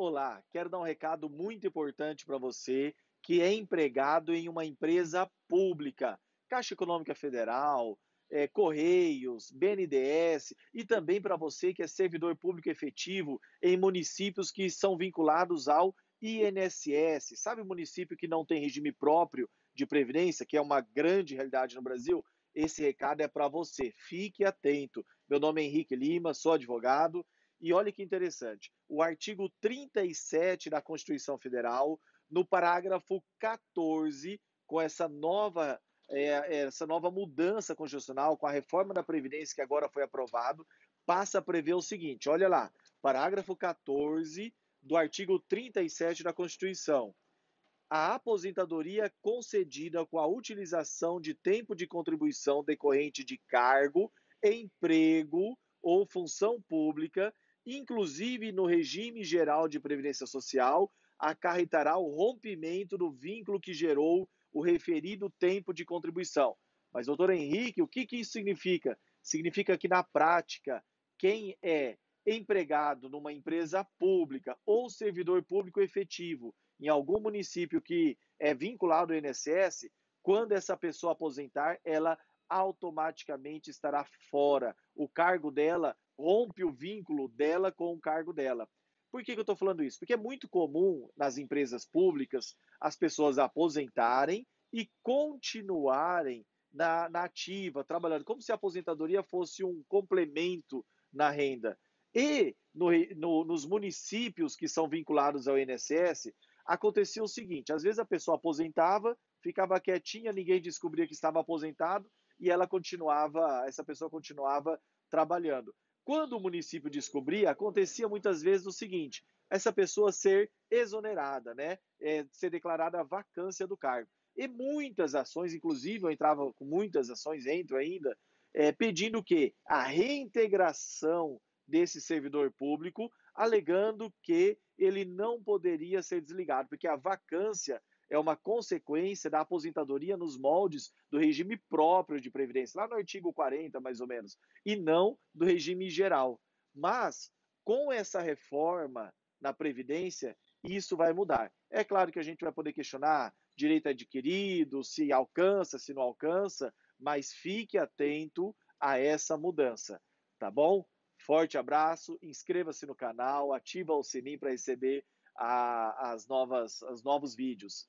Olá, quero dar um recado muito importante para você que é empregado em uma empresa pública, Caixa Econômica Federal, é, Correios, BNDES e também para você que é servidor público efetivo em municípios que são vinculados ao INSS. Sabe município que não tem regime próprio de previdência, que é uma grande realidade no Brasil? Esse recado é para você. Fique atento. Meu nome é Henrique Lima, sou advogado e olha que interessante, o artigo 37 da Constituição Federal, no parágrafo 14, com essa nova, é, essa nova mudança constitucional, com a reforma da Previdência que agora foi aprovado, passa a prever o seguinte: olha lá, parágrafo 14 do artigo 37 da Constituição. A aposentadoria concedida com a utilização de tempo de contribuição decorrente de cargo, emprego ou função pública inclusive no regime geral de previdência social, acarretará o rompimento do vínculo que gerou o referido tempo de contribuição. Mas, doutor Henrique, o que, que isso significa? Significa que, na prática, quem é empregado numa empresa pública ou servidor público efetivo em algum município que é vinculado ao INSS, quando essa pessoa aposentar, ela automaticamente estará fora. O cargo dela rompe o vínculo dela com o cargo dela. Por que, que eu estou falando isso? Porque é muito comum nas empresas públicas as pessoas aposentarem e continuarem na, na ativa, trabalhando, como se a aposentadoria fosse um complemento na renda. E no, no, nos municípios que são vinculados ao INSS, acontecia o seguinte: às vezes a pessoa aposentava, ficava quietinha, ninguém descobria que estava aposentado e ela continuava, essa pessoa continuava trabalhando. Quando o município descobria, acontecia muitas vezes o seguinte: essa pessoa ser exonerada, né? É, ser declarada vacância do cargo. E muitas ações, inclusive eu entrava com muitas ações, entro ainda, é, pedindo que a reintegração desse servidor público, alegando que ele não poderia ser desligado, porque a vacância é uma consequência da aposentadoria nos moldes do regime próprio de previdência, lá no artigo 40, mais ou menos, e não do regime geral. Mas, com essa reforma na Previdência, isso vai mudar. É claro que a gente vai poder questionar direito adquirido, se alcança, se não alcança, mas fique atento a essa mudança, tá bom? Forte abraço, inscreva-se no canal, ativa o sininho para receber a, as novas, os novos vídeos.